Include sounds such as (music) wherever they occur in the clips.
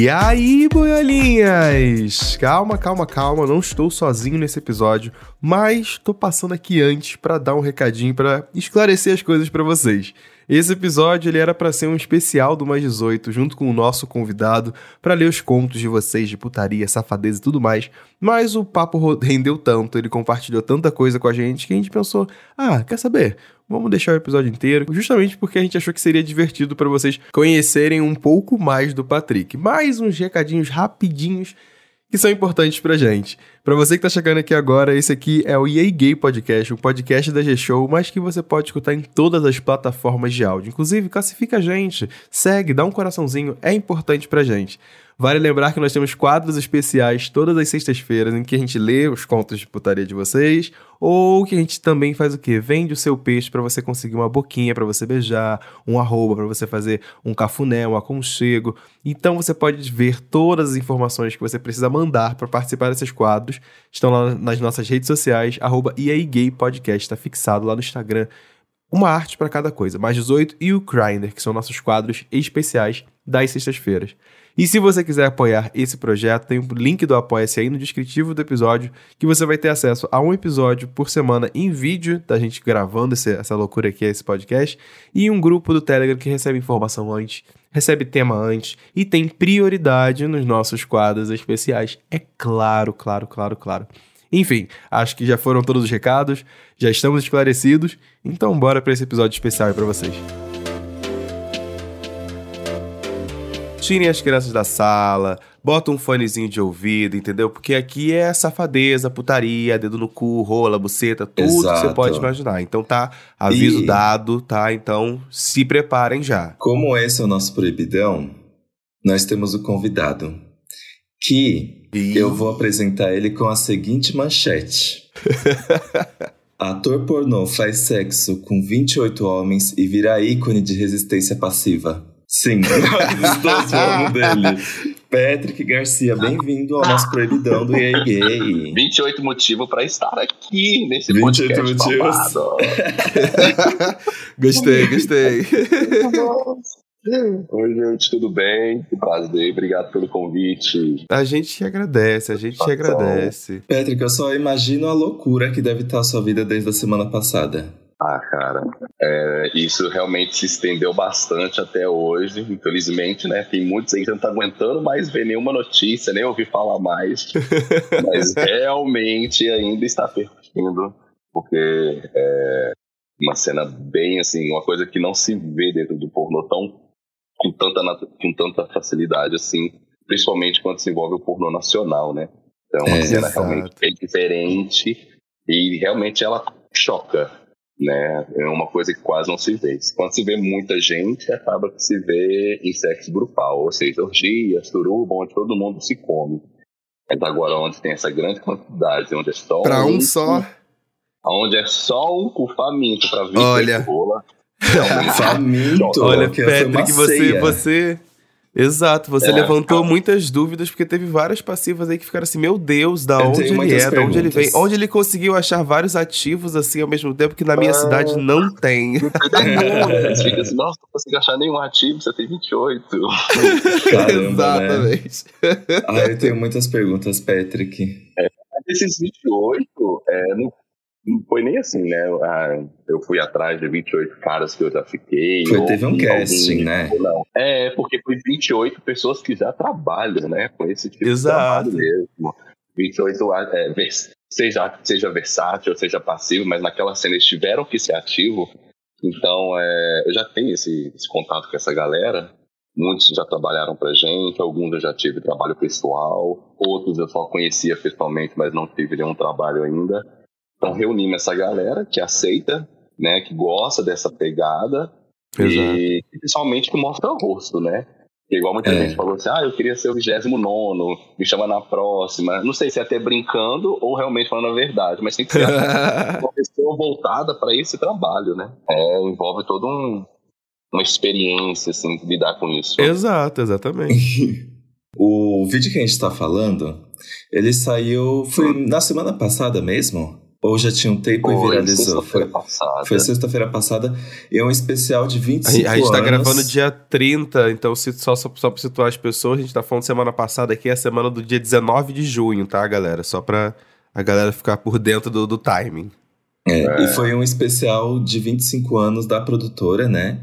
E aí, boiolinhas? Calma, calma, calma, não estou sozinho nesse episódio, mas estou passando aqui antes para dar um recadinho para esclarecer as coisas para vocês. Esse episódio ele era para ser um especial do Mais 18, junto com o nosso convidado, para ler os contos de vocês de putaria, safadeza e tudo mais. Mas o papo rendeu tanto, ele compartilhou tanta coisa com a gente que a gente pensou: ah, quer saber? Vamos deixar o episódio inteiro, justamente porque a gente achou que seria divertido para vocês conhecerem um pouco mais do Patrick. Mais uns recadinhos rapidinhos que são importantes pra gente. Para você que tá chegando aqui agora, esse aqui é o EA Gay Podcast, um podcast da G-Show, mas que você pode escutar em todas as plataformas de áudio. Inclusive, classifica a gente, segue, dá um coraçãozinho, é importante pra gente. Vale lembrar que nós temos quadros especiais todas as sextas-feiras em que a gente lê os contos de putaria de vocês, ou que a gente também faz o quê? Vende o seu peixe para você conseguir uma boquinha para você beijar, um arroba para você fazer um cafuné, um aconchego. Então você pode ver todas as informações que você precisa mandar para participar desses quadros. Estão lá nas nossas redes sociais, arroba Podcast, está fixado lá no Instagram. Uma arte para cada coisa, mais 18 e o Grindr, que são nossos quadros especiais das sextas-feiras. E se você quiser apoiar esse projeto, tem o um link do Apoia-se aí no descritivo do episódio, que você vai ter acesso a um episódio por semana em vídeo, da gente gravando esse, essa loucura aqui, esse podcast, e um grupo do Telegram que recebe informação antes, recebe tema antes e tem prioridade nos nossos quadros especiais. É claro, claro, claro, claro. Enfim, acho que já foram todos os recados, já estamos esclarecidos, então bora para esse episódio especial para vocês. tirem as crianças da sala, bota um fonezinho de ouvido, entendeu? Porque aqui é safadeza, putaria, dedo no cu, rola, buceta, tudo Exato. que você pode imaginar. Então tá, aviso e... dado, tá? Então se preparem já. Como esse é o nosso proibidão, nós temos o convidado que e... eu vou apresentar ele com a seguinte manchete. (laughs) Ator pornô faz sexo com 28 homens e vira ícone de resistência passiva. Sim, nós estamos falando dele. Patrick Garcia, bem-vindo ao nosso proibidão do EA Gay. 28 motivos para estar aqui nesse 28 podcast motivos. (laughs) gostei, gostei. Oi, gente, tudo bem? Que prazer, obrigado pelo convite. A gente te agradece, a gente te agradece. Patrick, eu só imagino a loucura que deve estar a sua vida desde a semana passada. Ah, cara, é, isso realmente se estendeu bastante até hoje, infelizmente, né? Tem muitos aí que não tá aguentando mais ver nenhuma notícia, nem ouvir falar mais. (laughs) mas realmente ainda está perdindo, porque é uma cena bem assim, uma coisa que não se vê dentro do pornô tão com tanta, com tanta facilidade assim, principalmente quando se envolve o pornô nacional, né? Então é uma é, cena exato. realmente bem diferente e realmente ela choca né? É uma coisa que quase não se vê. Quando se vê muita gente, acaba que se vê em sexo grupal, ou seja, orgias, suruba, onde todo mundo se come. Mas agora, onde tem essa grande quantidade, onde é só pra um, um só, onde é só um com faminto para vir Olha. rola. (laughs) faminto. Olha, Patrick, você, você Exato, você é, levantou muitas dúvidas, porque teve várias passivas aí que ficaram assim, meu Deus, da onde ele é, da onde ele vem, onde ele conseguiu achar vários ativos assim ao mesmo tempo que na minha ah, cidade não tem. (laughs) Você fica assim, nossa, não consigo achar nenhum ativo, você tem 28. (laughs) Caramba, né? Exatamente. Né? Ah, eu tenho muitas perguntas, Patrick. É, desses 28, é, não não foi nem assim, né? Ah, eu fui atrás de 28 caras que eu já fiquei. Foi, teve um casting, né? Não. É, porque foi 28 pessoas que já trabalham, né? Com esse tipo Exato. de trabalho mesmo. 28, é, seja, seja versátil, seja passivo, mas naquela cena eles tiveram que ser ativo. Então, é, eu já tenho esse, esse contato com essa galera. Muitos já trabalharam pra gente, alguns eu já tive trabalho pessoal, outros eu só conhecia pessoalmente, mas não tive nenhum trabalho ainda. Então reunimos essa galera que aceita, né, que gosta dessa pegada Exato. e principalmente que mostra o rosto, né? Porque igual muita é. gente falou assim, ah, eu queria ser o 29 me chama na próxima. Não sei se é até brincando ou realmente falando a verdade, mas tem que ser (laughs) uma pessoa voltada para esse trabalho, né? É, envolve todo um, uma experiência, assim, lidar com isso. Exato, exatamente. (laughs) o vídeo que a gente está falando, ele saiu, foi na semana passada mesmo? Ou já tinha um tempo e viralizou? Foi, passada. foi sexta-feira passada. E é um especial de 25 anos. A gente tá gravando dia 30, então se, só, só, só pra situar as pessoas, a gente tá falando semana passada aqui, é a semana do dia 19 de junho, tá, galera? Só pra a galera ficar por dentro do, do timing. É, é. E foi um especial de 25 anos da produtora, né?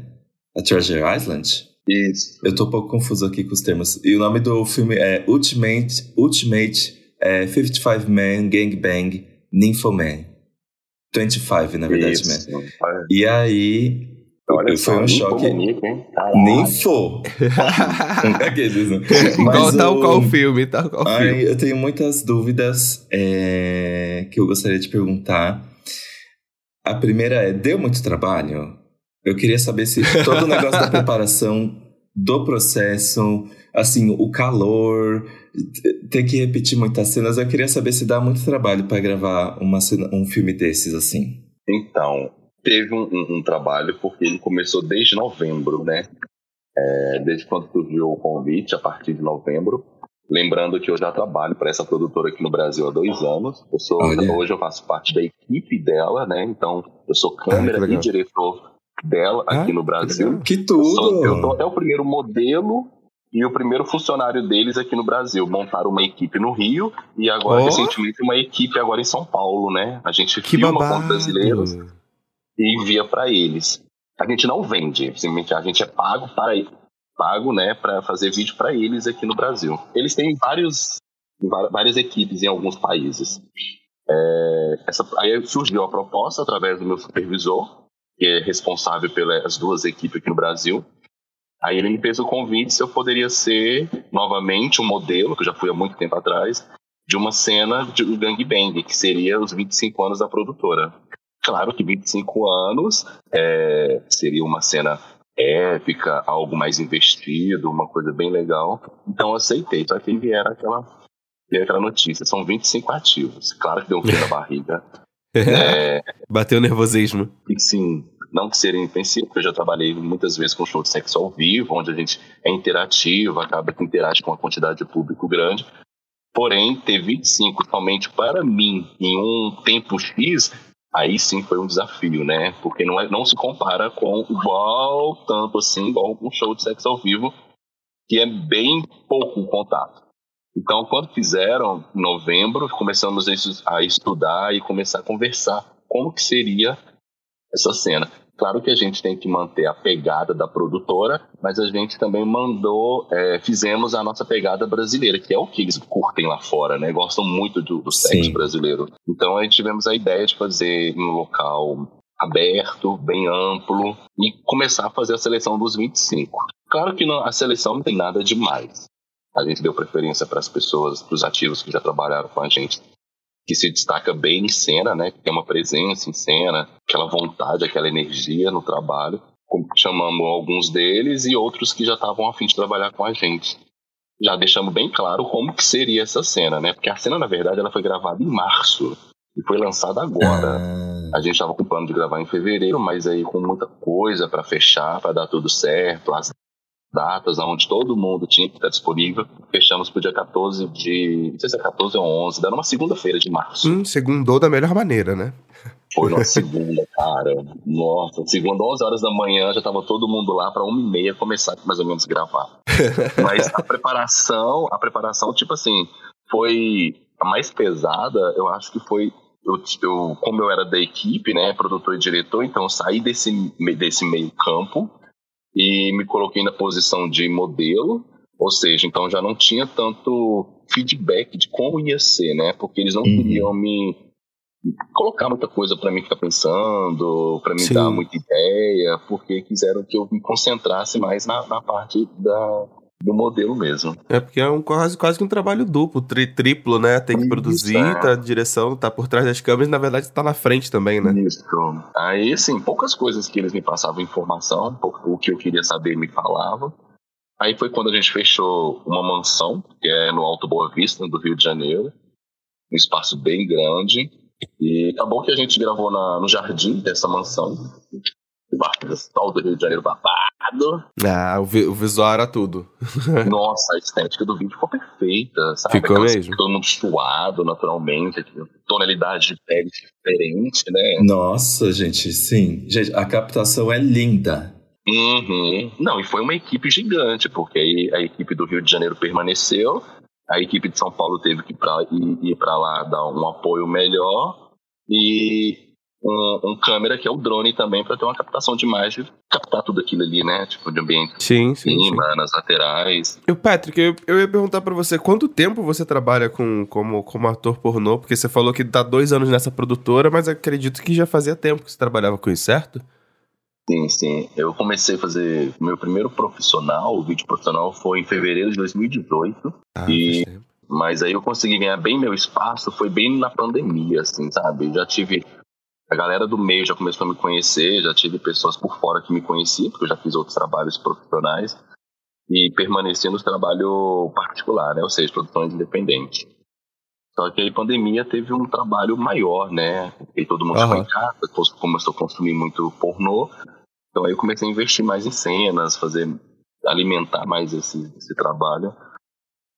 A Treasure Island. Isso. Eu tô um pouco confuso aqui com os termos. E o nome do filme é Ultimate, Ultimate é, 55 Man Gangbang Nymphoman. 25, na verdade, Isso. man. E aí, Olha foi um choque. Ninfo! Aqueles, né? Tal o... qual filme, tal qual Ai, filme. Eu tenho muitas dúvidas é, que eu gostaria de perguntar. A primeira é, deu muito trabalho? Eu queria saber se todo o negócio da (laughs) preparação do processo, assim, o calor, ter que repetir muitas cenas, eu queria saber se dá muito trabalho para gravar uma cena, um filme desses, assim. Então, teve um, um, um, trabalho porque ele começou desde novembro, né? É, desde quando surgiu o convite, a partir de novembro. Lembrando que eu já trabalho para essa produtora aqui no Brasil há dois anos. Eu sou, hoje eu faço parte da equipe dela, né? Então, eu sou câmera ah, e diretor dela ah, aqui no Brasil. Que tudo! Eu sou, eu tô, é o primeiro modelo e o primeiro funcionário deles aqui no Brasil. Montaram uma equipe no Rio e agora, oh. recentemente, uma equipe agora em São Paulo, né? A gente que filma babado. com brasileiros e envia para eles. A gente não vende, simplesmente a gente é pago para pago, né, para fazer vídeo para eles aqui no Brasil. Eles têm vários várias equipes em alguns países. É, essa, aí surgiu a proposta através do meu supervisor, que é responsável pelas duas equipes aqui no Brasil. Aí ele me fez o convite se eu poderia ser novamente um modelo, que eu já fui há muito tempo atrás, de uma cena de gangbang, que seria os 25 anos da produtora. Claro que 25 anos é, seria uma cena épica, algo mais investido, uma coisa bem legal. Então eu aceitei, só que vieram aquela, vieram aquela notícia, são 25 ativos. Claro que deu um fio na (laughs) barriga. É, Bateu nervosismo. E sim, não que seria intensivo, porque eu já trabalhei muitas vezes com show de sexo ao vivo, onde a gente é interativo, acaba que interage com uma quantidade de público grande. Porém, ter 25 somente para mim em um tempo X, aí sim foi um desafio, né? Porque não, é, não se compara com igual, tanto assim, igual um show de sexo ao vivo, que é bem pouco contato. Então, quando fizeram, em novembro, começamos a estudar e começar a conversar como que seria essa cena. Claro que a gente tem que manter a pegada da produtora, mas a gente também mandou, é, fizemos a nossa pegada brasileira, que é o que eles curtem lá fora, né? Gostam muito do, do sexo Sim. brasileiro. Então a gente tivemos a ideia de fazer um local aberto, bem amplo, e começar a fazer a seleção dos 25. Claro que não, a seleção não tem nada demais. A gente deu preferência para as pessoas, para os ativos que já trabalharam com a gente que se destaca bem em cena, né? Que tem uma presença em cena, aquela vontade, aquela energia no trabalho. Chamamos alguns deles e outros que já estavam a fim de trabalhar com a gente. Já deixamos bem claro como que seria essa cena, né? Porque a cena, na verdade, ela foi gravada em março e foi lançada agora. Ah. A gente estava com plano de gravar em fevereiro, mas aí com muita coisa para fechar, para dar tudo certo, as datas onde todo mundo tinha que estar disponível. Fechamos para o dia 14 de. Não sei se é 14 ou 11, dando uma segunda-feira de março. Hum, segundou da melhor maneira, né? Foi uma segunda, cara. Nossa, segunda, 11 horas da manhã, já estava todo mundo lá para uma e meia começar mais ou menos gravar. (laughs) Mas a preparação, a preparação, tipo assim, foi a mais pesada, eu acho que foi eu, eu, como eu era da equipe, né, produtor e diretor, então eu saí desse, desse meio campo e me coloquei na posição de modelo, ou seja, então já não tinha tanto feedback de como ia ser, né? Porque eles não uhum. queriam me colocar muita coisa para mim ficar pensando, para me Sim. dar muita ideia, porque quiseram que eu me concentrasse mais na, na parte da, do modelo mesmo. É porque é um, quase, quase que um trabalho duplo, tri, triplo, né? Tem que Isso, produzir, é. tá a direção, tá por trás das câmeras, na verdade tá na frente também, né? Isso. Aí, assim, poucas coisas que eles me passavam informação, o que eu queria saber me falava. Aí foi quando a gente fechou uma mansão, que é no Alto Boa Vista, do Rio de Janeiro, um espaço bem grande. E acabou que a gente gravou na, no jardim dessa mansão, o sol do Rio de Janeiro babá, animado. Ah, o, vi o visual era tudo. (laughs) Nossa, a estética do vídeo ficou perfeita, sabe? Ficou Aquelas, mesmo. Todo mundo suado naturalmente, tonalidade de pele diferente, né? Nossa, gente, sim. Gente, a captação é linda. Uhum. Não, e foi uma equipe gigante, porque aí a equipe do Rio de Janeiro permaneceu, a equipe de São Paulo teve que ir para ir, ir para lá dar um apoio melhor e um, um, câmera que é o drone também para ter uma captação de imagem, captar tudo aquilo ali, né? Tipo, de ambiente sim, sim, cima, sim. nas laterais. E o Patrick, eu, eu ia perguntar para você, quanto tempo você trabalha com, como, como ator pornô? Porque você falou que tá dois anos nessa produtora, mas acredito que já fazia tempo que você trabalhava com isso, certo? Sim, sim. Eu comecei a fazer meu primeiro profissional, o vídeo profissional, foi em fevereiro de 2018. Ah, e mas aí eu consegui ganhar bem meu espaço, foi bem na pandemia, assim, sabe? Já tive. A galera do meio já começou a me conhecer, já tive pessoas por fora que me conheciam, porque eu já fiz outros trabalhos profissionais. E permaneci no trabalho particular, né? Ou seja, produções independentes. Só que aí a pandemia teve um trabalho maior, né? Porque todo mundo uhum. ficou em casa, começou a consumir muito pornô. Então aí eu comecei a investir mais em cenas, fazer alimentar mais esse, esse trabalho.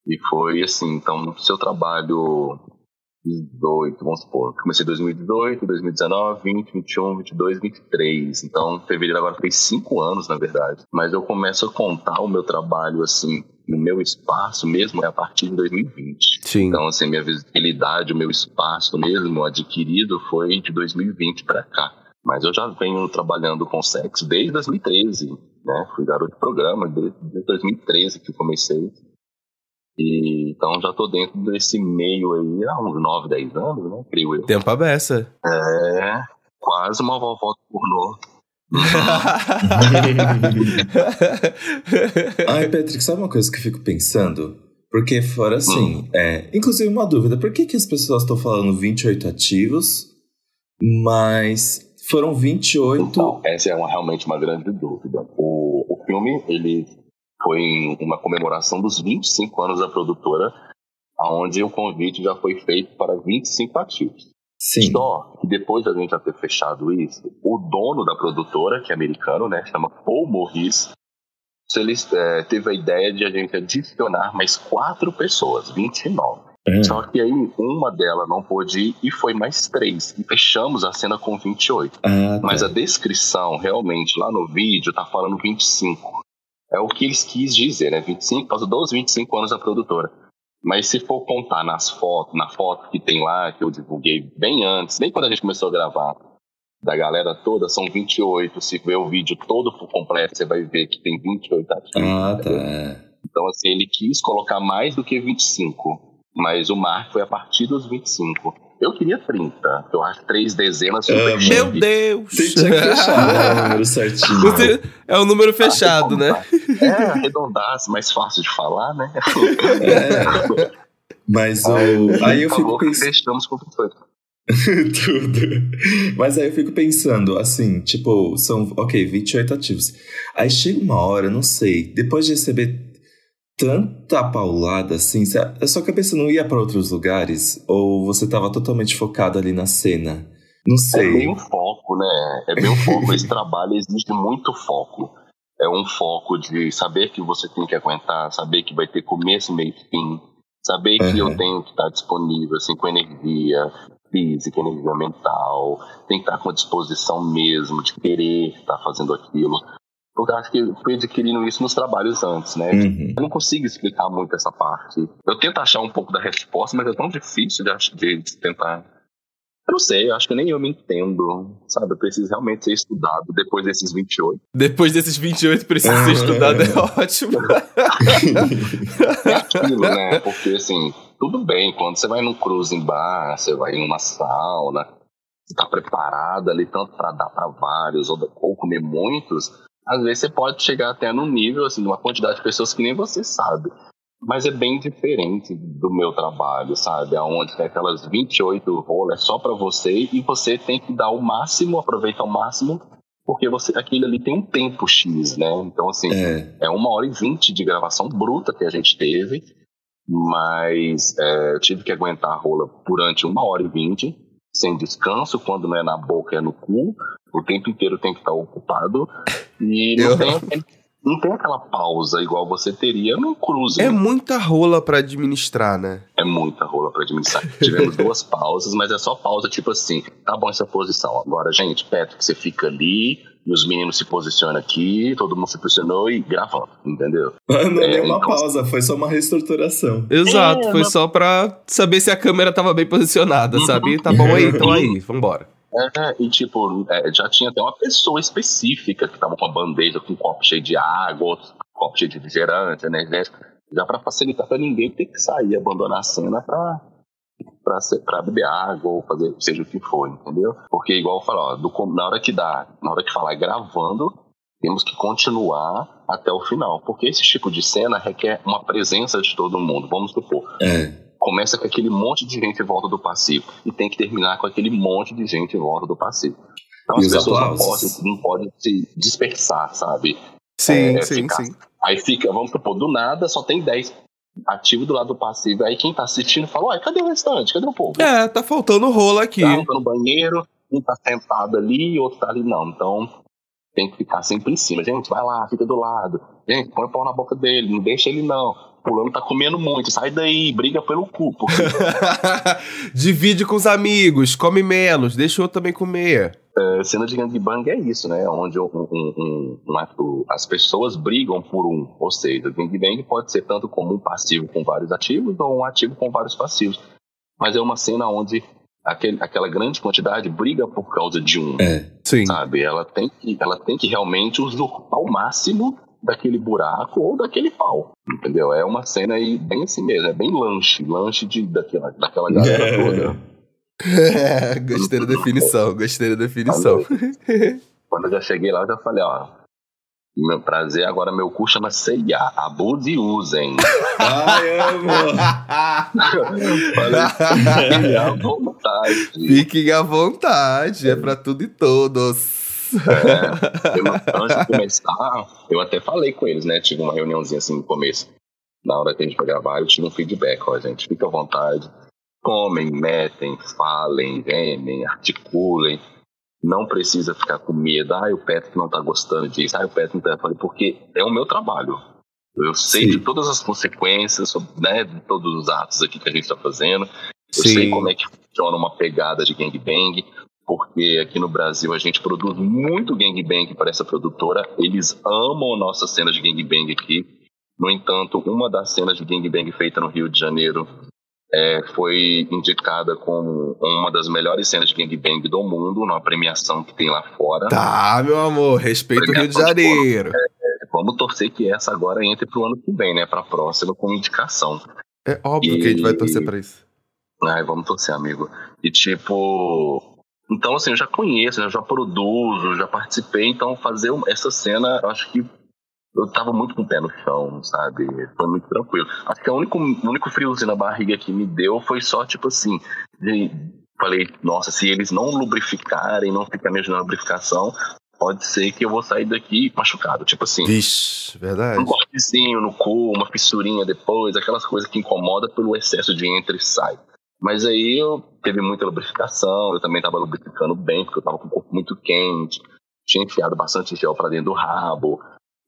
E foi assim, então, seu trabalho 18, vamos supor, comecei em 2018, 2019, 20, 21, 22, 23. Então, fevereiro agora fez cinco anos, na verdade. Mas eu começo a contar o meu trabalho, assim, no meu espaço mesmo, é a partir de 2020. Sim. Então, assim, minha visibilidade, o meu espaço mesmo adquirido foi de 2020 para cá. Mas eu já venho trabalhando com sexo desde 2013, né? Fui garoto de programa desde 2013 que comecei. E, então já tô dentro desse meio aí há uns 9, 10 anos, né? Creio eu. Tempo a beça. É, quase uma vovó pornô. (laughs) Ai, (laughs) Patrick, sabe uma coisa que eu fico pensando? Porque fora assim, hum. é, inclusive uma dúvida, por que, que as pessoas estão falando 28 ativos, mas foram 28... Então, essa é uma, realmente uma grande dúvida. O, o filme, ele foi uma comemoração dos 25 anos da produtora, onde o convite já foi feito para 25 ativos. Sim. Só que depois da gente já ter fechado isso, o dono da produtora, que é americano, né, chama Paul Morris, ele é, teve a ideia de a gente adicionar mais quatro pessoas, 29. Uhum. Só que aí uma delas não pôde ir e foi mais três. E fechamos a cena com 28. Ah, tá. Mas a descrição, realmente, lá no vídeo, tá falando 25. É o que eles quis dizer, né? 25, por causa dos 25 anos da produtora. Mas se for contar nas fotos, na foto que tem lá, que eu divulguei bem antes, nem quando a gente começou a gravar, da galera toda, são 28. Se ver o vídeo todo completo, você vai ver que tem 28 ativos. Ah, tá. Então, assim, ele quis colocar mais do que 25. Mas o mar foi a partir dos 25. Eu queria 30. Eu acho três dezenas super é, Meu Deus! Você tinha que fechar é o número certinho. É o número fechado, ah, né? É, arredondar, mais fácil de falar, né? É. Mas o... aí, aí eu fico pensando... Fechamos com (laughs) Tudo. Mas aí eu fico pensando, assim, tipo, são, ok, 28 ativos. Aí chega uma hora, não sei, depois de receber tanta paulada assim? A sua cabeça não ia para outros lugares? Ou você estava totalmente focado ali na cena? Não sei. É bem o foco, né? É bem o foco. Esse trabalho exige muito foco. É um foco de saber que você tem que aguentar, saber que vai ter começo, meio e fim. Saber que uhum. eu tenho que estar disponível, assim, com energia física, energia mental. Tem que estar com a disposição mesmo de querer estar fazendo aquilo. Porque eu acho que fui adquirindo isso nos trabalhos antes, né? Uhum. Eu não consigo explicar muito essa parte. Eu tento achar um pouco da resposta, mas é tão difícil de, de tentar. Eu não sei, eu acho que nem eu me entendo, sabe? Eu preciso realmente ser estudado depois desses 28. Depois desses 28, precisa ser estudado, é ótimo. é aquilo, né? Porque, assim, tudo bem, quando você vai num cruising bar, você vai em uma sauna, você tá preparado ali tanto para dar para vários ou, ou comer muitos, às vezes você pode chegar até num nível, assim, de uma quantidade de pessoas que nem você sabe. Mas é bem diferente do meu trabalho, sabe? Onde tem aquelas 28 rolas só para você e você tem que dar o máximo, aproveitar o máximo, porque você aquilo ali tem um tempo X, né? Então, assim, é, é uma hora e vinte de gravação bruta que a gente teve, mas é, eu tive que aguentar a rola durante uma hora e vinte, sem descanso, quando não é na boca é no cu, o tempo inteiro tem que estar ocupado. E não (laughs) eu... tem não tem aquela pausa igual você teria no cruze. É muita rola para administrar, né? É muita rola para administrar. Tivemos (laughs) duas pausas, mas é só pausa tipo assim, tá bom essa posição. Agora, gente, Patrick, você fica ali, e os meninos se posicionam aqui, todo mundo se posicionou e gravando, entendeu? Não é, deu uma então... pausa, foi só uma reestruturação. Exato, é, foi só pra saber se a câmera tava bem posicionada, uhum. sabe? Tá bom (laughs) aí, então aí, vambora. É, e tipo, é, já tinha até uma pessoa específica que tava com a bandeja com um copo cheio de água, outro copo cheio de refrigerante, energético, já para facilitar para ninguém ter que sair, abandonar a cena pra, pra, ser, pra beber água ou fazer seja o que for, entendeu? Porque igual eu falo, ó, do, na hora que dá, na hora que falar gravando, temos que continuar até o final, porque esse tipo de cena requer uma presença de todo mundo, vamos supor. É começa com aquele monte de gente em volta do passivo e tem que terminar com aquele monte de gente em volta do passivo. Então e as pessoas não podem, não podem, se dispersar, sabe? Sim, é, sim, ficar, sim. Aí fica, vamos supor, do nada só tem 10 ativo do lado do passivo. Aí quem tá assistindo fala, uai, cadê o restante? Cadê o povo? É, tá faltando rolo aqui. Tá, tá no banheiro, um tá sentado ali, outro tá ali, não. Então tem que ficar sempre em cima. Gente, vai lá, fica do lado. Gente, põe o pau na boca dele, não deixa ele não fulano tá comendo muito, sai daí, briga pelo cu. (laughs) Divide com os amigos, come menos, deixa o outro também comer. É, cena de gangbang é isso, né? Onde um, um, um, as pessoas brigam por um. Ou seja, gangbang pode ser tanto como um passivo com vários ativos ou um ativo com vários passivos. Mas é uma cena onde aquele, aquela grande quantidade briga por causa de um. É, sim. Sabe? Ela tem, que, ela tem que realmente usurpar o máximo daquele buraco ou daquele pau. Entendeu? É uma cena aí bem assim mesmo, é bem lanche, lanche de, daquela, daquela galera é. toda. É, (laughs) gostei da definição, gostei da definição. Quando eu já cheguei lá, eu já falei, ó, meu prazer, agora meu cu chama CIA. Abuse e usem. (laughs) Ai, amo. Falei, à vontade. Fiquem à vontade, é pra tudo e todos. (laughs) É, antes de começar, eu até falei com eles, né? Tive uma reuniãozinha assim no começo. Na hora que a gente foi gravar, eu tive um feedback, ó, gente, fica à vontade. Comem, metem, falem, gemem, articulem. Não precisa ficar com medo. Ah, o Petro não tá gostando disso. Ah, o Petro não tá. Falei, porque é o meu trabalho. Eu sei Sim. de todas as consequências, né, de todos os atos aqui que a gente está fazendo. Eu Sim. sei como é que funciona uma pegada de gangbang porque aqui no Brasil a gente produz muito gangbang para essa produtora. Eles amam nossa cena de gangbang aqui. No entanto, uma das cenas de gangbang feita no Rio de Janeiro é, foi indicada como uma das melhores cenas de gangbang do mundo, numa premiação que tem lá fora. Tá, meu amor, respeito o Rio de Janeiro. É, vamos torcer que essa agora entre pro ano que vem, né? Pra próxima, como indicação. É óbvio e... que a gente vai torcer pra isso. Ai, vamos torcer, amigo. E tipo, então, assim, eu já conheço, né? eu já produzo, já participei, então fazer essa cena, eu acho que eu tava muito com o pé no chão, sabe? Foi muito tranquilo. Acho que o único, o único friozinho na barriga que me deu foi só, tipo assim, de, falei, nossa, se eles não lubrificarem, não ficarem na lubrificação, pode ser que eu vou sair daqui machucado. Tipo assim. Vixe, verdade. Um cortezinho no cu, uma fissurinha depois, aquelas coisas que incomoda pelo excesso de entra e sai. Mas aí eu teve muita lubrificação, eu também estava lubrificando bem, porque eu estava com o corpo muito quente, tinha enfiado bastante gel para dentro do rabo,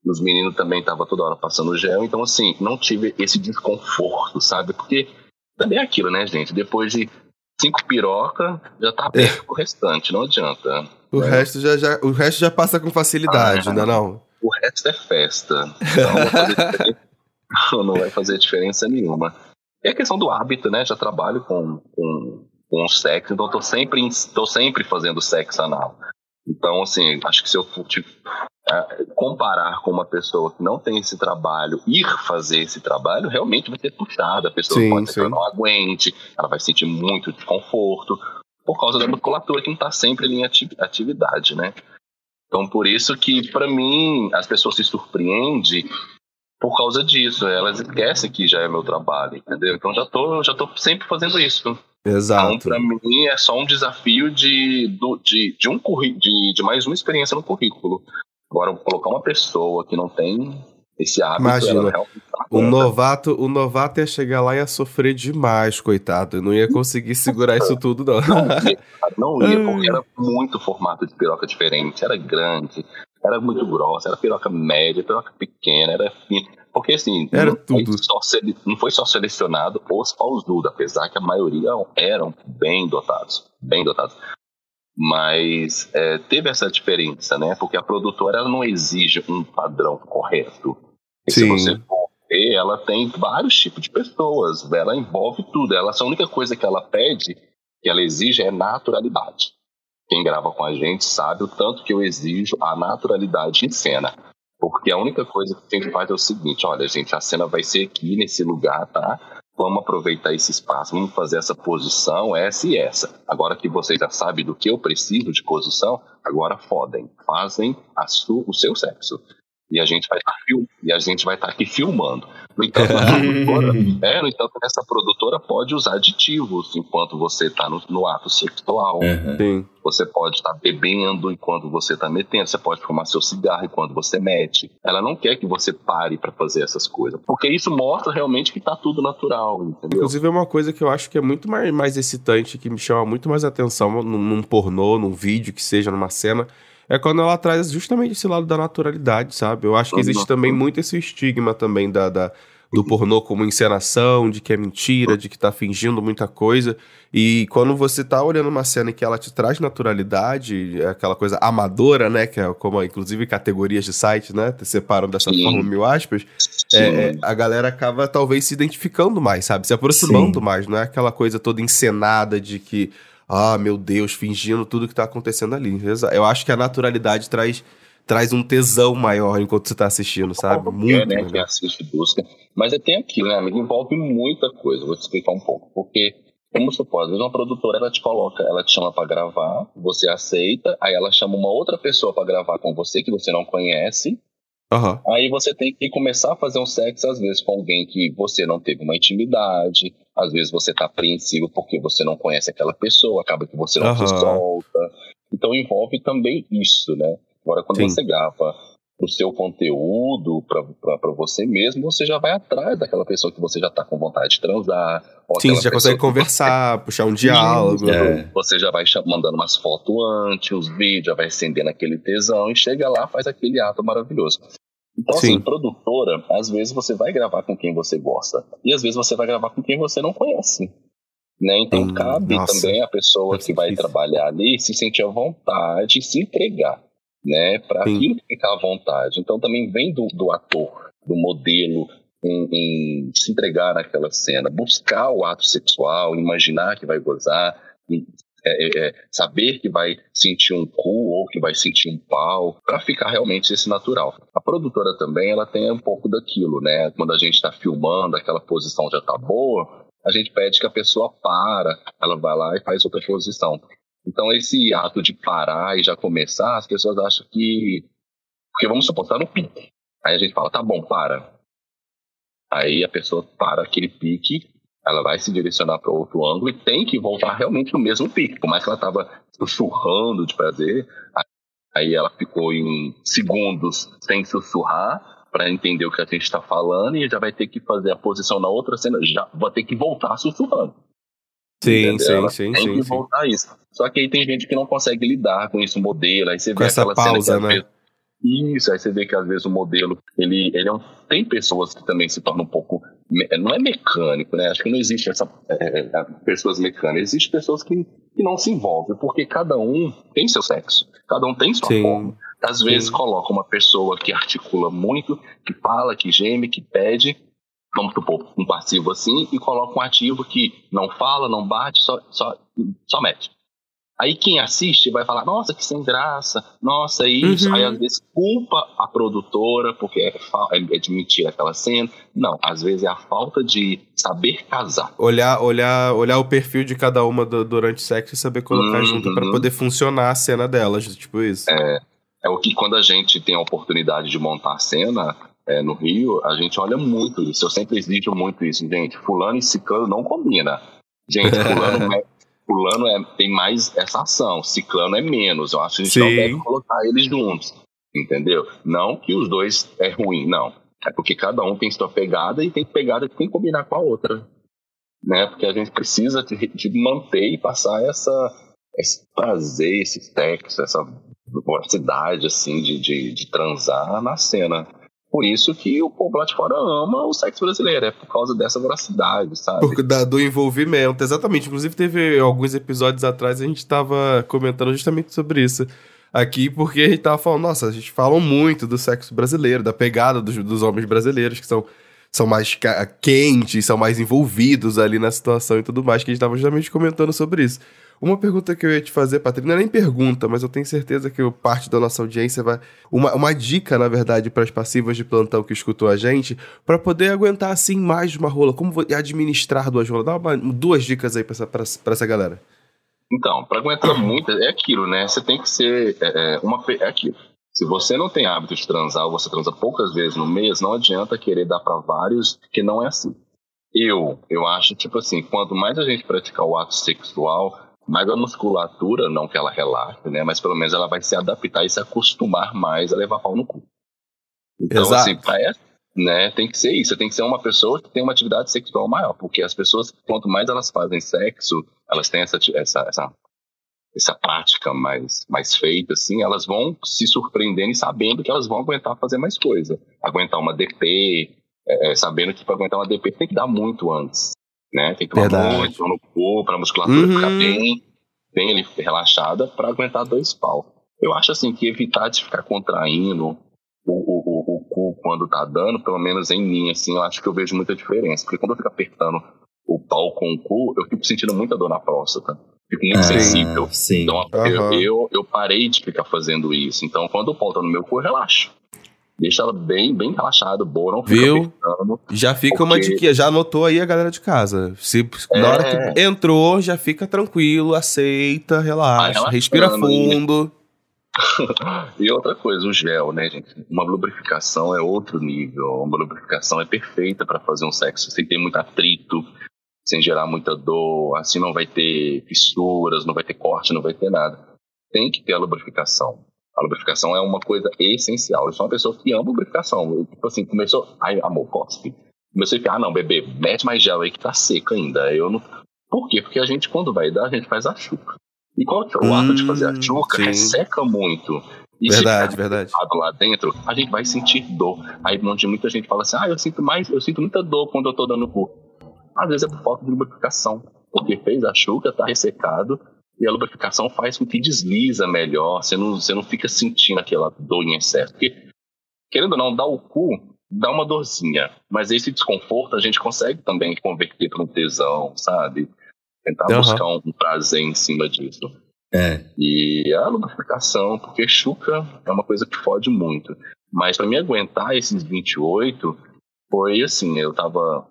os meninos também estavam toda hora passando gel, então assim, não tive esse desconforto, sabe? Porque também é aquilo, né, gente? Depois de cinco piroca, já tá aberto é. o restante, não adianta. O, né? resto já, já, o resto já passa com facilidade, ah, não é não? O resto é festa. Então não, vai não vai fazer (laughs) diferença nenhuma. É a questão do hábito, né? Já trabalho com, com, com sexo, então tô sempre, tô sempre fazendo sexo anal. Então, assim, acho que se eu tipo, comparar com uma pessoa que não tem esse trabalho, ir fazer esse trabalho, realmente vai ser puxado. A pessoa sim, pode ser que ela não aguente, ela vai sentir muito desconforto por causa da musculatura que não está sempre em atividade, né? Então, por isso que, para mim, as pessoas se surpreendem por causa disso. Elas esquecem que já é meu trabalho, entendeu? Então já tô, já tô sempre fazendo isso. Exato. Então, para mim, é só um desafio de, de, de, um de, de mais uma experiência no currículo. Agora, colocar uma pessoa que não tem esse hábito, Imagina, o novato, o novato ia chegar lá e ia sofrer demais, coitado. Eu não ia conseguir segurar isso tudo, não. Não (laughs) ia, não ia porque era muito formato de piroca diferente, era grande, Era muito grossa, era piroca média, piroca pequena, era fina. Porque assim, era não, tudo. Foi só, não foi só selecionado os pausudos, apesar que a maioria eram bem dotados. Bem dotados. Mas é, teve essa diferença, né? Porque a produtora ela não exige um padrão correto. E se você for ver, ela tem vários tipos de pessoas, ela envolve tudo. Ela, a única coisa que ela pede, que ela exige, é naturalidade. Quem grava com a gente sabe o tanto que eu exijo a naturalidade em cena. Porque a única coisa que a gente faz é o seguinte: olha, gente, a cena vai ser aqui nesse lugar, tá? Vamos aproveitar esse espaço, vamos fazer essa posição, essa e essa. Agora que vocês já sabem do que eu preciso de posição, agora fodem, fazem o seu sexo. E a gente vai estar tá e a gente vai estar tá aqui filmando. No entanto, (laughs) é, no entanto, essa produtora pode usar aditivos enquanto você está no, no, ato sexual. Uhum. Você pode estar tá bebendo enquanto você está metendo. Você pode fumar seu cigarro enquanto você mete. Ela não quer que você pare para fazer essas coisas, porque isso mostra realmente que está tudo natural. Entendeu? Inclusive é uma coisa que eu acho que é muito mais, mais excitante, que me chama muito mais atenção num, num pornô, num vídeo que seja numa cena é quando ela traz justamente esse lado da naturalidade, sabe? Eu acho que existe também muito esse estigma também da, da do pornô como encenação, de que é mentira, de que tá fingindo muita coisa. E quando você tá olhando uma cena que ela te traz naturalidade, é aquela coisa amadora, né? Que é como, inclusive, categorias de site, né? Te separam dessa Sim. forma, mil aspas. É, a galera acaba talvez se identificando mais, sabe? Se aproximando Sim. mais. Não é aquela coisa toda encenada de que ah, meu Deus, fingindo tudo que tá acontecendo ali. Eu acho que a naturalidade traz, traz um tesão maior enquanto você tá assistindo, sabe? Muito. É, né? Quem assiste busca. Mas é, tem aquilo, né, amigo? Envolve muita coisa. Vou te explicar um pouco. Porque, como supor, às vezes uma produtora ela te coloca, ela te chama para gravar, você aceita, aí ela chama uma outra pessoa para gravar com você que você não conhece. Uhum. Aí você tem que começar a fazer um sexo, às vezes, com alguém que você não teve uma intimidade, às vezes você tá apreensivo porque você não conhece aquela pessoa, acaba que você não uhum. se solta. Então envolve também isso, né? Agora, quando Sim. você grava o seu conteúdo para você mesmo, você já vai atrás daquela pessoa que você já tá com vontade de transar. Sim, você já consegue conversar, você... (laughs) puxar um diálogo. É, você já vai mandando umas fotos antes, os vídeos, já vai acendendo aquele tesão e chega lá, faz aquele ato maravilhoso. Então, assim, Sim. assim, produtora, às vezes você vai gravar com quem você gosta. E às vezes você vai gravar com quem você não conhece. Né? Então hum, cabe nossa. também a pessoa que vai trabalhar ali se sentir à vontade, se entregar, né? Para aquilo ficar à vontade. Então também vem do, do ator, do modelo, em, em, se entregar naquela cena, buscar o ato sexual, imaginar que vai gozar, é, é, é, saber que vai sentir um cu ou que vai sentir um pau, para ficar realmente esse natural. A produtora também, ela tem um pouco daquilo, né? Quando a gente está filmando, aquela posição já tá boa, a gente pede que a pessoa para, ela vai lá e faz outra posição. Então, esse ato de parar e já começar, as pessoas acham que. Porque vamos supor, tá no pique. Aí a gente fala, tá bom, para. Aí a pessoa para aquele pique ela vai se direcionar para outro ângulo e tem que voltar realmente no mesmo pique. Por mais que ela estava sussurrando de prazer, aí ela ficou em segundos sem sussurrar para entender o que a gente está falando e já vai ter que fazer a posição na outra cena, já vai ter que voltar sussurrando. Sim, sim, sim, tem sim, que sim. voltar isso. Só que aí tem gente que não consegue lidar com isso modelo, aí você com vê essa aquela pausa, cena que né? Isso, aí você vê que às vezes o modelo, ele, ele é um, tem pessoas que também se tornam um pouco, não é mecânico, né? Acho que não existe essa é, é, pessoas mecânicas, existe pessoas que, que não se envolvem, porque cada um tem seu sexo, cada um tem sua Sim. forma. Às vezes Sim. coloca uma pessoa que articula muito, que fala, que geme, que pede, vamos supor, um passivo assim, e coloca um ativo que não fala, não bate, só, só, só mete. Aí quem assiste vai falar, nossa, que sem graça, nossa, é isso. Uhum. Aí às vezes culpa a produtora porque é, é, de mentira aquela cena. Não, às vezes é a falta de saber casar. Olhar, olhar, olhar o perfil de cada uma do, durante o sexo e saber colocar uhum. junto para poder funcionar a cena delas, tipo isso. É, é o que quando a gente tem a oportunidade de montar a cena, é, no Rio, a gente olha muito isso. Eu sempre exijo muito isso, gente. Fulano e ciclano não combina. Gente, (laughs) fulano é, fulano é, tem mais essa ação, ciclano é menos. Eu acho que a gente Sim. não deve colocar eles juntos, entendeu? Não que os dois é ruim, não. É porque cada um tem sua pegada e tem pegada que tem que combinar com a outra. Né? Porque a gente precisa de, de manter e passar essa, esse prazer, esse sexo, essa voracidade, assim, de, de, de transar na cena. Por isso que o povo lá de fora ama o sexo brasileiro, é por causa dessa voracidade, sabe? Por, da, do envolvimento, exatamente. Inclusive, teve alguns episódios atrás a gente estava comentando justamente sobre isso aqui, porque a gente tava falando, nossa, a gente fala muito do sexo brasileiro, da pegada dos, dos homens brasileiros, que são, são mais quentes, são mais envolvidos ali na situação e tudo mais, que a gente tava justamente comentando sobre isso. Uma pergunta que eu ia te fazer, Patrícia, não é nem pergunta, mas eu tenho certeza que parte da nossa audiência vai. Uma, uma dica, na verdade, para as passivas de plantão que escutou a gente, para poder aguentar assim mais uma rola. Como administrar duas rolas? Dá uma, duas dicas aí para essa, essa galera. Então, para aguentar muito, é aquilo, né? Você tem que ser. É, é uma, é aquilo. Se você não tem hábito de transar ou você transa poucas vezes no mês, não adianta querer dar para vários, que não é assim. Eu, eu acho, tipo assim, quanto mais a gente praticar o ato sexual, mas a musculatura, não que ela relaxe, né? Mas pelo menos ela vai se adaptar e se acostumar mais a levar pau no cu. Então, Exato. assim, pra essa, né, tem que ser isso. Tem que ser uma pessoa que tem uma atividade sexual maior. Porque as pessoas, quanto mais elas fazem sexo, elas têm essa, essa, essa, essa prática mais, mais feita, assim, elas vão se surpreendendo e sabendo que elas vão aguentar fazer mais coisa. Aguentar uma DP, é, sabendo que para aguentar uma DP tem que dar muito antes né? Tem que tomar Verdade. muito no corpo, para a musculatura uhum. ficar bem, bem ali, relaxada para aguentar dois pau. Eu acho assim que evitar de ficar contraindo o, o, o, o cu quando tá dando, pelo menos em mim, assim, eu acho que eu vejo muita diferença. Porque quando eu fico apertando o pau com o cu, eu fico sentindo muita dor na próstata. Fico muito é, sensível. Sim. Então, uhum. eu, eu, eu, parei de ficar fazendo isso. Então, quando o pau tá no meu cu, eu relaxo deixa ela bem, bem relaxada, boa, não fica Viu? Já fica porque... uma dica, já anotou aí a galera de casa. Se, é... Na hora que entrou, já fica tranquilo, aceita, relaxa, respira fundo. (laughs) e outra coisa, o gel, né, gente? Uma lubrificação é outro nível. Uma lubrificação é perfeita para fazer um sexo sem ter muito atrito, sem gerar muita dor. Assim não vai ter fissuras, não vai ter corte, não vai ter nada. Tem que ter a lubrificação. A lubrificação é uma coisa essencial. Eu sou uma pessoa que ama lubrificação. Eu, tipo assim, começou. Ai, amor, cospe. Comecei a ficar, ah, não, bebê, mete mais gel aí que tá seco ainda. Eu não. Por quê? Porque a gente, quando vai dar, a gente faz a chuca. E qual é o hum, ato de fazer a chuca? Resseca muito. E verdade, verdade. lá dentro, a gente vai sentir dor. Aí um monte de muita gente fala assim: ah, eu sinto mais, eu sinto muita dor quando eu tô dando cu. Às vezes é por falta de lubrificação. Porque fez a chuca, tá ressecado, e a lubrificação faz com que desliza melhor, você não, você não fica sentindo aquela dor em excesso. Porque, querendo ou não, dar o cu dá uma dorzinha, mas esse desconforto a gente consegue também converter para um tesão, sabe? Tentar uhum. buscar um prazer em cima disso. É. E a lubrificação, porque chuca é uma coisa que fode muito. Mas para me aguentar esses 28, foi assim, eu tava.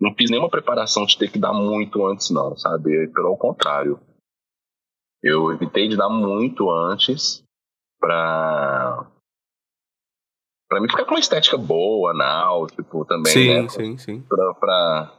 Não fiz nenhuma preparação de ter que dar muito antes, não, sabe? Pelo contrário. Eu evitei de dar muito antes pra. Pra mim ficar com uma estética boa, anal, tipo, também. Sim, né? sim, sim. Pra, pra...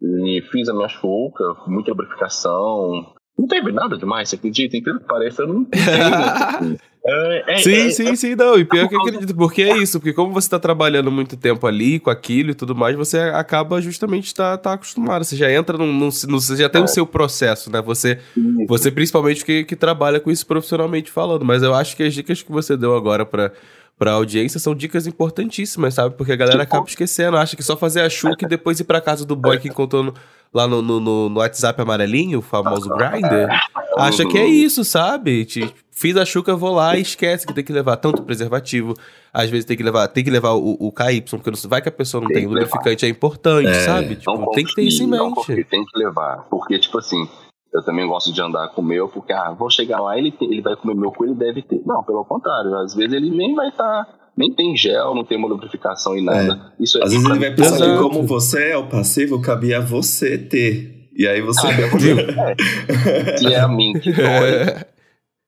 E fiz a minha chuca, muita lubrificação. Não teve nada demais, você acredita? Que pareça, eu não tenho. (laughs) É, é, sim, é, sim, é, sim, não. E pior que eu acredito, porque é isso, porque como você está trabalhando muito tempo ali com aquilo e tudo mais, você acaba justamente tá, tá acostumado. Você já entra num. num, num você já tem o é. seu processo, né? Você, você principalmente que, que trabalha com isso profissionalmente falando. Mas eu acho que as dicas que você deu agora para pra audiência são dicas importantíssimas, sabe? Porque a galera tipo, acaba esquecendo, acha que só fazer a chuca e depois ir pra casa do boy que encontrou no, lá no, no, no, WhatsApp amarelinho, o famoso Grindr, acha que é isso, sabe? Te, fiz a chuca, vou lá e esquece que tem que levar tanto preservativo, às vezes tem que levar, tem que levar o, o KY, porque não vai que a pessoa não tem, tem lubrificante, é importante, é, sabe? Tipo, tem que ter isso em mente. tem que levar, porque tipo assim, eu também gosto de andar com o meu, porque, ah, vou chegar lá, ele, ele vai comer meu cu, ele deve ter. Não, pelo contrário, às vezes ele nem vai estar. Tá, nem tem gel, não tem uma lubrificação e nada. É. Isso Às vezes ele vai pensar que como você é o passivo, cabia você ter. E aí você. Ah, (laughs) é. Se é a mim que dói.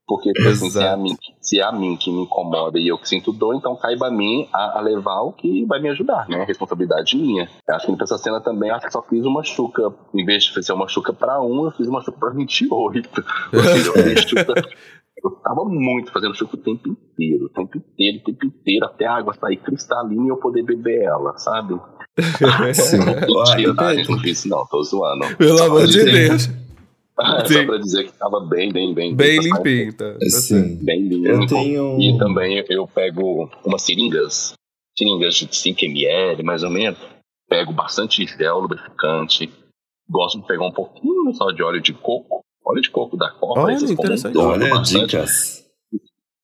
Porque tipo assim, se, é a mim, se é a mim que me incomoda e eu que sinto dor, então caiba a mim a, a levar o que vai me ajudar, né? Responsabilidade minha. Eu acho que nessa cena também, acho que só fiz uma chuca. Em vez de fazer uma chuca pra um, eu fiz uma chuca pra 28. (laughs) Eu fiz chuca. Eu tava muito fazendo chuca o tempo inteiro, o tempo inteiro, o tempo inteiro, até a água sair cristalina e eu poder beber ela, sabe? (laughs) Sim. Mentira, tá? A gente não fiz isso não, tô zoando. Pelo amor de Deus. (laughs) Só pra dizer que tava bem, bem, bem. Bem limpinho, tá? Sim. Bem limpo. Eu tenho. E também eu pego umas seringas, seringas de 5ml, mais ou menos. Pego bastante gel lubrificante. Gosto de pegar um pouquinho só de óleo de coco. Óleo de coco da Copa. Olha, esses interessante. Olha, bastante. dicas.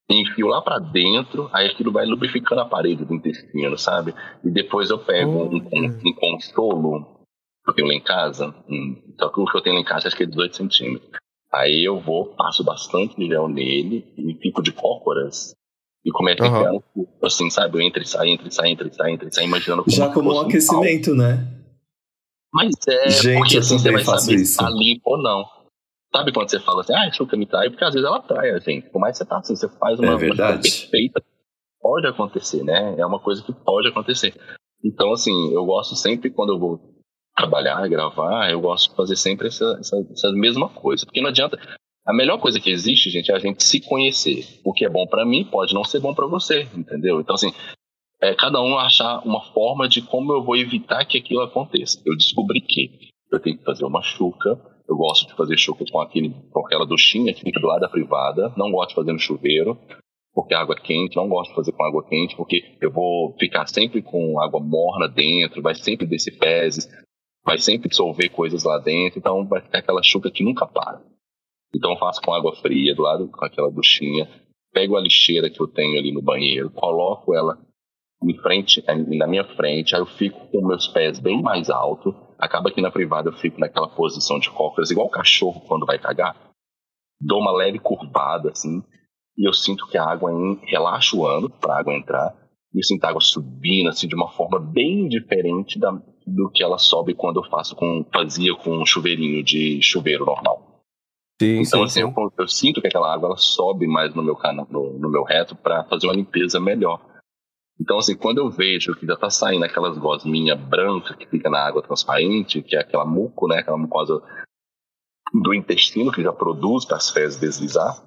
enfio lá pra dentro, aí aquilo vai lubrificando a parede do intestino, sabe? E depois eu pego um, um, um consolo que eu tenho lá em casa, um, só que o que eu tenho lá em casa acho que é 18 centímetros. Aí eu vou, passo bastante gel nele e fico de cócoras. E começo a Aham. enfiar no cu, assim, sabe? Eu entro e saio, entro e saio, entro e saio, entro e saio, imaginando como Já como um aquecimento, né? Mas é, Gente, porque eu assim você vai faço saber isso. se tá limpo ou não. Sabe quando você fala assim, ah, a chuca me trai? Porque às vezes ela trai a gente. Por mais que você tá assim, você faz uma, É uma verdade. chuca perfeita. Pode acontecer, né? É uma coisa que pode acontecer. Então, assim, eu gosto sempre, quando eu vou trabalhar, gravar, eu gosto de fazer sempre essa, essa, essa mesma coisa. Porque não adianta. A melhor coisa que existe, gente, é a gente se conhecer. O que é bom pra mim pode não ser bom pra você, entendeu? Então, assim, é cada um achar uma forma de como eu vou evitar que aquilo aconteça. Eu descobri que eu tenho que fazer uma chuca. Eu gosto de fazer chuca com, aquele, com aquela duchinha que fica do lado da privada. Não gosto de fazer no chuveiro, porque a água é quente. Não gosto de fazer com água quente, porque eu vou ficar sempre com água morna dentro, vai sempre descer fezes, vai sempre dissolver coisas lá dentro. Então vai ficar aquela chuca que nunca para. Então eu faço com água fria, do lado com aquela duchinha. Pego a lixeira que eu tenho ali no banheiro, coloco ela em frente, eh, na minha frente, aí eu fico com meus pés bem mais alto. Acaba que na privada eu fico naquela posição de cócoras, igual o cachorro quando vai cagar. Dou uma leve curvada assim, e eu sinto que a água em, relaxa o ano para a água entrar. E eu sinto a água subindo assim de uma forma bem diferente da, do que ela sobe quando eu faço com fazia com um chuveirinho de chuveiro normal. Sim, Então, sim, assim, sim. eu, eu sinto que aquela água ela sobe mais no meu canal, no, no meu reto para fazer uma limpeza melhor. Então, assim, quando eu vejo que já tá saindo aquelas gosminhas brancas que fica na água transparente, que é aquela muco, né, aquela mucosa do intestino que já produz para as fezes deslizar.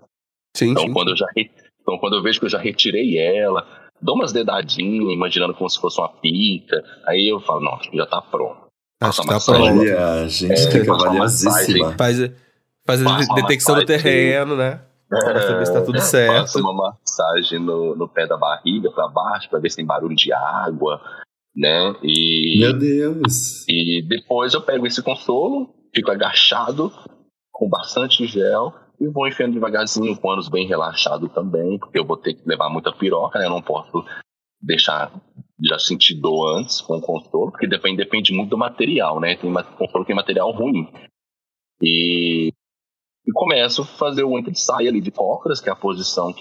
Sim, Então, sim. quando eu já re- então, quando eu vejo que eu já retirei ela, dou umas dedadinhas, imaginando como se fosse uma pica, aí eu falo, não, acho que já tá pronto. Acho que tá pronto. Olha, gente, É, fica valiosíssima. Faz, faz a detecção do terreno, né? Pra saber se tá tudo certo. Faço uma massagem no, no pé da barriga para baixo para ver se tem barulho de água, né? E, Meu Deus. e depois eu pego esse consolo, fico agachado com bastante gel e vou enfiando devagarzinho com ânus bem relaxado também, porque eu vou ter que levar muita piroca, né? Eu não posso deixar já sentir dor antes com o consolo, porque depende, depende muito do material, né? Tem consolo que tem material ruim. E e começo a fazer o entre e sai ali de cócoras, que é a posição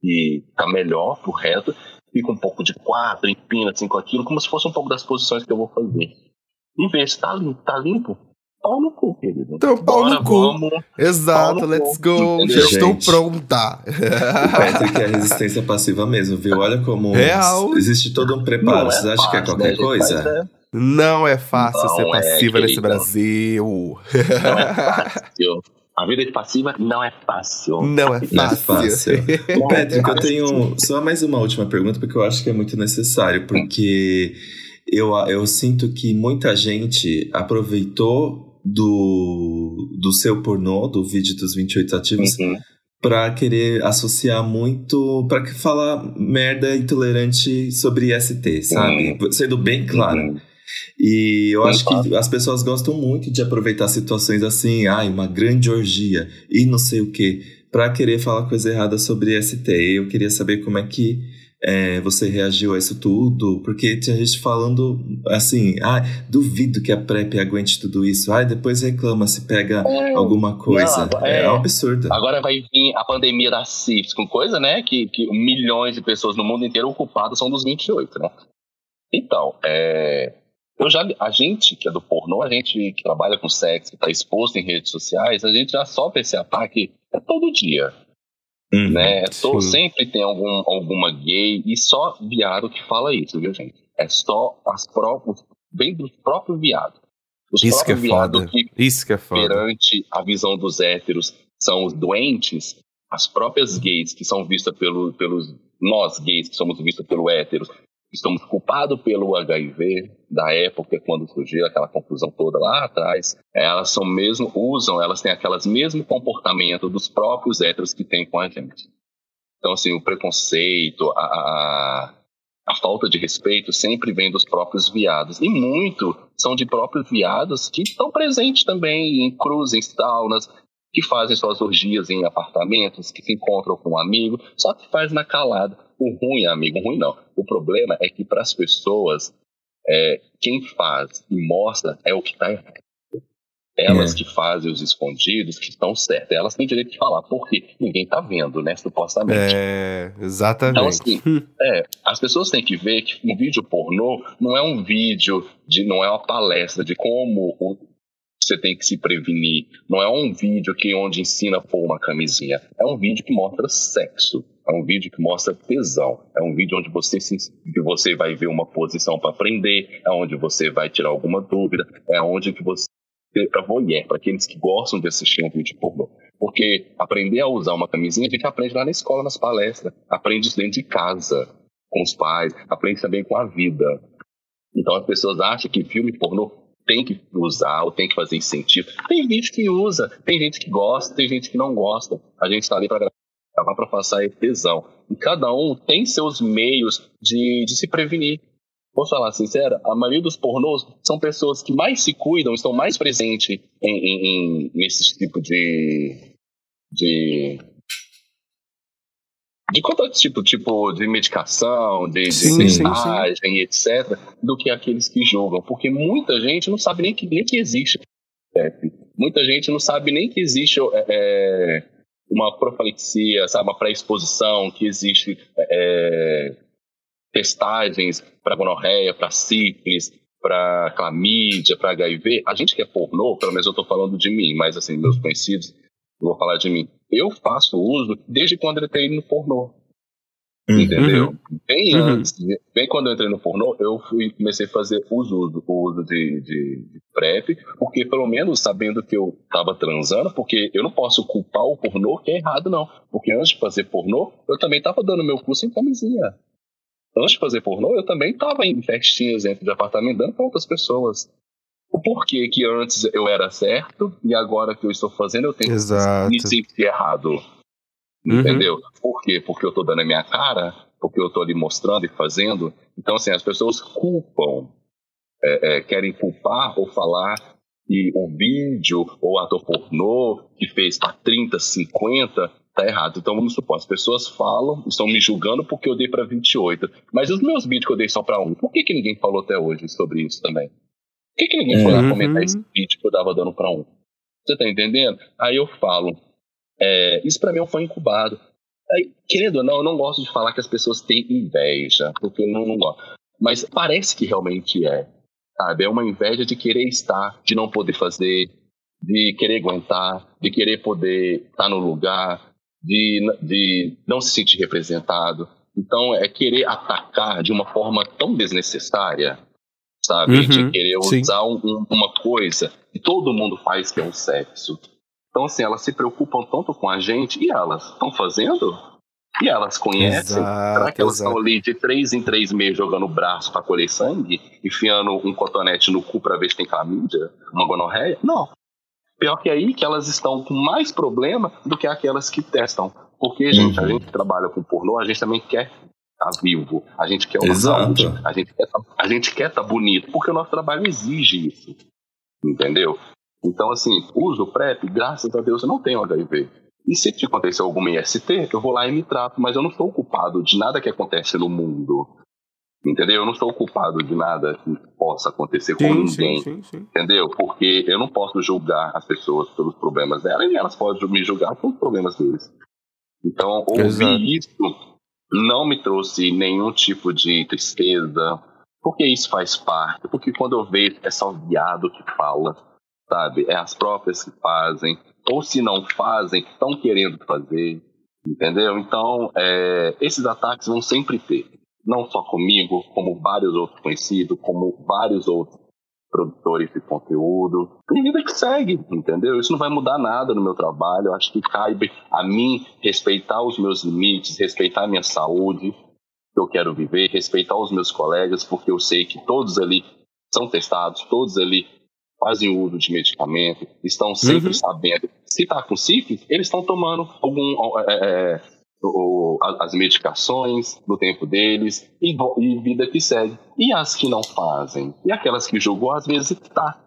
que tá melhor pro reto. Fica um pouco de quatro, empina com aquilo, como se fosse um pouco das posições que eu vou fazer. E ver se tá limpo, tá limpo. Pau no cu, querido. Então, pau Bora, no cu. Vamos. Exato, Paulo, let's go. entendeu? Já estou Gente. pronta. O Patrick é (laughs) resistência passiva mesmo, viu? Olha como Real. existe todo um preparo. Vocês acham que é qualquer né, coisa? É- Não é fácil Não ser é, passiva nesse querido. Brasil. não é fácil. (laughs) A vida de passiva não é fácil. Não é Não é fácil. fácil. Não é Patrick, eu fácil. tenho só mais uma última pergunta, porque eu acho que é muito necessário, porque eu, eu sinto que muita gente aproveitou do, do seu pornô, do vídeo dos 28 ativos, Uhum. pra querer associar muito, pra que falar merda intolerante sobre IST, sabe? Sendo bem claro. Uhum. E eu Sim, acho que as pessoas gostam muito de aproveitar situações assim, ai, uma grande orgia e não sei o que, pra querer falar coisa errada sobre ST. Eu queria saber como é que é, você reagiu a isso tudo, porque tinha gente falando assim, ai, duvido que a PrEP aguente tudo isso, ai, depois reclama se pega alguma coisa. Não, é, é- um absurdo. Agora vai vir a pandemia da sífilis, com coisa, né? Que, que milhões de pessoas no mundo inteiro ocupadas são dos 28, né? Então, é, eu já, a gente que é do pornô, a gente que trabalha com sexo, que está exposto em redes sociais, a gente já sofre esse ataque é todo dia, Uhum. né? To- sim. sempre tem algum, alguma gay e só viado que fala isso, viu, gente? É só as próprias, vem dos próprios viados. Os Isso que é próprios viados foda. que Isso que é foda. perante a visão dos héteros são os doentes, as próprias gays que são vistas pelo, pelos nós gays que somos vistos pelo héteros estamos culpados pelo HIV da época quando surgiu aquela confusão toda lá atrás, elas são mesmo usam, elas têm aquelas mesmo comportamento dos próprios héteros que tem com a gente. Então assim, o preconceito, a, a, a falta de respeito sempre vem dos próprios viados e muito são de próprios viados que estão presentes também em cruzes, saunas, que fazem suas orgias em apartamentos, que se encontram com um amigo, só que faz na calada. O ruim, amigo, ruim não. O problema é que para as pessoas, é, quem faz e mostra é o que está errado. Elas é. que fazem os escondidos, que estão certas, elas têm direito de falar, porque ninguém está vendo, né, supostamente. É, exatamente. Então, assim, é, as pessoas têm que ver que um vídeo pornô não é um vídeo, de, não é uma palestra de como o, você tem que se prevenir. Não é um vídeo que onde ensina a pôr uma camisinha. É um vídeo que mostra sexo. É um vídeo que mostra tesão. É um vídeo onde você, se, que você vai ver uma posição para aprender. É onde você vai tirar alguma dúvida. É onde que você para voyeur, para aqueles que gostam de assistir um vídeo pornô. Porque aprender a usar uma camisinha a gente aprende lá na escola, nas palestras, aprende dentro de casa, com os pais, aprende também com a vida. Então as pessoas acham que filme pornô tem que usar ou tem que fazer incentivo. Tem gente que usa, tem gente que gosta, tem gente que não gosta. A gente está ali para gravar para passar tesão. E cada um tem seus meios de, de se prevenir. Vou falar sincera, a maioria dos pornôs são pessoas que mais se cuidam, estão mais presentes em, em, em nesse tipo de, de de qualquer tipo, tipo de medicação, de, sim, de testagem, etc., do que aqueles que julgam. Porque muita gente não sabe nem que, nem que existe. Muita gente não sabe nem que existe é, é uma profilaxia, sabe, uma pré-exposição, que existe é, testagens para gonorreia, para sífilis, para clamídia, para HIV. A gente que é pornô, pelo menos eu estou falando de mim, mas assim, meus conhecidos, vou falar de mim. Eu faço uso desde quando eu entrei no pornô. Uhum. Entendeu? Bem uhum. antes, bem quando eu entrei no pornô, eu fui, comecei a fazer uso, o uso de, de, de PrEP, porque pelo menos sabendo que eu tava transando, porque eu não posso culpar o pornô que é errado, não. Porque antes de fazer pornô, eu também tava dando meu curso em camisinha. Antes de fazer pornô, eu também tava em festinhas dentro de apartamento, dando pra outras pessoas o porquê que antes eu era certo e agora que eu estou fazendo eu tenho Exato. que me sentir errado. Uhum. Entendeu? Por quê? Porque eu estou dando a minha cara, porque eu estou ali mostrando e fazendo. Então, assim, as pessoas culpam, é, é, querem culpar ou falar que o vídeo ou ator pornô que fez para 30, 50 tá errado. Então vamos supor, as pessoas falam, estão me julgando porque eu dei para 28. Mas os meus vídeos que eu dei só para um, por que, que ninguém falou até hoje sobre isso também? Por que, que ninguém foi lá uhum. comentar esse vídeo que eu tava dando pra um? Você tá entendendo? Aí eu falo, é, isso para mim foi incubado. Aí, querendo ou não, eu não gosto de falar que as pessoas têm inveja, porque eu não, não gosto. Mas parece que realmente é. Sabe? É uma inveja de querer estar, de não poder fazer, de querer aguentar, de querer poder estar no lugar, de, de não se sentir representado. Então, é querer atacar de uma forma tão desnecessária sabe? Uhum, de querer usar um, uma coisa que todo mundo faz, que é o sexo. Então, assim, elas se preocupam tanto com a gente e elas estão fazendo? E elas conhecem? Exato, Será que elas exato. estão ali de três em três meses jogando o braço para colher sangue? Enfiando um cotonete no cu para ver se tem clamídia? Uma gonorreia? Não. Pior que aí que elas estão com mais problema do que aquelas que testam. Porque, gente, uhum. a gente trabalha com pornô, a gente também quer tá vivo, a gente quer uma Exato. saúde, a gente quer tá, a gente quer estar tá bonito, porque o nosso trabalho exige isso. Entendeu? Então, assim, uso PrEP, graças a Deus eu não tenho HIV. E se te acontecer alguma IST, eu vou lá e me trato, mas eu não sou culpado de nada que acontece no mundo. Entendeu? Eu não sou culpado de nada que possa acontecer sim, com ninguém. Sim, sim, entendeu? Porque eu não posso julgar as pessoas pelos problemas delas e elas podem me julgar pelos problemas deles. Então, ouvir Exato. isso não me trouxe nenhum tipo de tristeza, porque isso faz parte, porque quando eu vejo é só viado que fala, sabe? É as próprias que fazem, ou se não fazem, estão querendo fazer, entendeu? Então, é, esses ataques vão sempre ter, não só comigo, como vários outros conhecidos, como vários outros produtores de conteúdo. Tem vida que segue, entendeu? Isso não vai mudar nada no meu trabalho. Eu acho que cabe a mim respeitar os meus limites, respeitar a minha saúde, que eu quero viver, respeitar os meus colegas, porque eu sei que todos ali são testados, todos ali fazem uso de medicamento, estão sempre uhum. sabendo. Se está com sífilis, eles estão tomando algum, é, é, o, as medicações no tempo deles e, e, vida que segue. E as que não fazem? E aquelas que julgou, às vezes está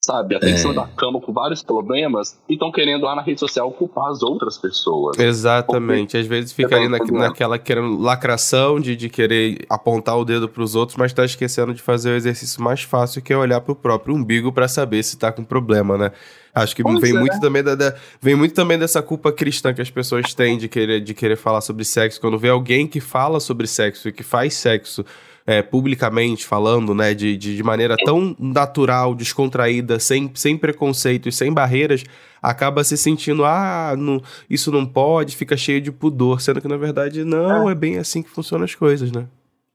sabe? Até é. da cama com vários problemas e estão querendo lá na rede social culpar as outras pessoas. Exatamente. Porque Às vezes fica ali na, naquela querendo lacração de, de querer apontar o dedo para os outros, mas está esquecendo de fazer o exercício mais fácil que é olhar para o próprio umbigo para saber se está com problema, né? Acho que vem, é. muito também da, da, vem muito também dessa culpa cristã que as pessoas têm de querer, de querer falar sobre sexo. Quando vê alguém que fala sobre sexo e que faz sexo é, publicamente falando, né, de, de, de, maneira tão natural, descontraída, sem, sem preconceito e sem barreiras, acaba se sentindo, ah, não, isso não pode, fica cheio de pudor, sendo que na verdade não, é, é bem assim que funcionam as coisas, né?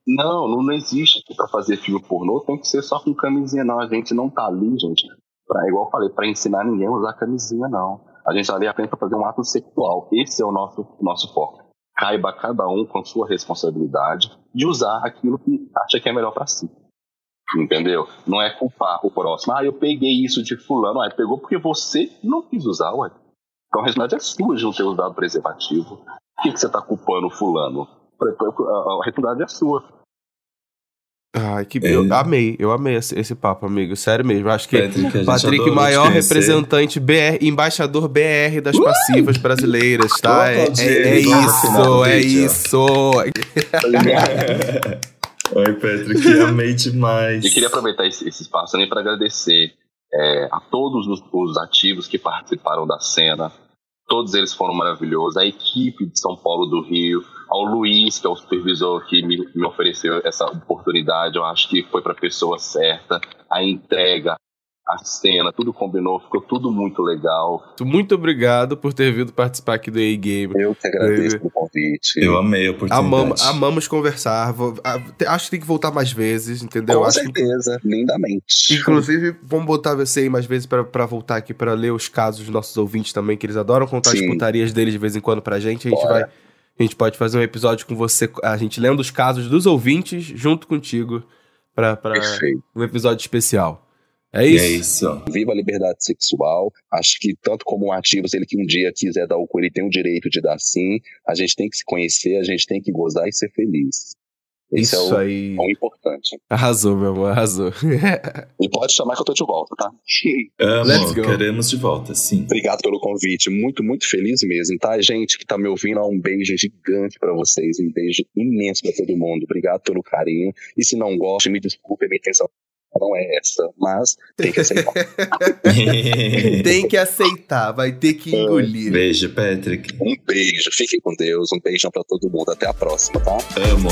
Não, não, existe que para fazer filme pornô tem que ser só com camisinha, não. A gente não tá ali, gente, pra, igual eu falei, para ensinar ninguém a usar camisinha, não. A gente tá ali apenas pra fazer um ato sexual. Esse é o nosso, nosso foco caiba a cada um com sua responsabilidade de usar aquilo que acha que é melhor para si. Entendeu? Não é culpar o próximo. Ah, eu peguei isso de fulano. Ah, pegou porque você não quis usar, ué. Então a responsabilidade é sua de não ter usado preservativo. Por que, que você está culpando o fulano? A responsabilidade é sua. Ai, que é. eu amei, eu amei esse, esse, papo, amigo. Sério mesmo. Acho que Patrick, Patrick maior representante BR, embaixador BR das uh! passivas brasileiras, tá? É, é, é isso, é (laughs) isso. Oi, Patrick, amei demais. Eu queria aproveitar esse, esse espaço também para agradecer é, a todos os, os ativos que participaram da cena. Todos eles foram maravilhosos. A equipe de São Paulo do Rio, ao Luiz, que é o supervisor que me, me ofereceu essa oportunidade. Eu acho que foi para a pessoa certa. A entrega, a cena, tudo combinou, ficou tudo muito legal. Muito obrigado por ter vindo participar aqui do A-Game. Eu que agradeço pelo convite. Eu amei a oportunidade. Amamos, amamos conversar. acho que tem que voltar mais vezes, entendeu? Com acho certeza, que... lindamente. Inclusive, vamos botar você aí mais vezes para voltar aqui para ler os casos dos nossos ouvintes também, que eles adoram contar Sim. as putarias deles de vez em quando pra gente. A gente Bora. vai a gente pode fazer um episódio com você, a gente lendo os casos dos ouvintes junto contigo para um episódio especial. É isso? É isso. Viva a liberdade sexual. Acho que tanto como um ativo, se ele que um dia quiser dar o cu, ele tem o direito de dar sim. A gente tem que se conhecer, a gente tem que gozar e ser feliz. Esse Isso é o, aí. o importante. Arrasou, meu amor, arrasou. (laughs) e pode chamar que eu tô de volta, tá? Amo, Let's go. queremos de volta, sim. Obrigado pelo convite, muito, muito feliz mesmo, tá? Gente que tá me ouvindo, um beijo gigante para vocês, um beijo imenso para todo mundo. Obrigado pelo carinho. E se não gosta, me desculpe, minha intenção não é essa, mas tem que aceitar. (laughs) tem que aceitar, vai ter que engolir. Beijo, Patrick. Um beijo, fiquem com Deus, um beijão para todo mundo. Até a próxima, tá? Amo.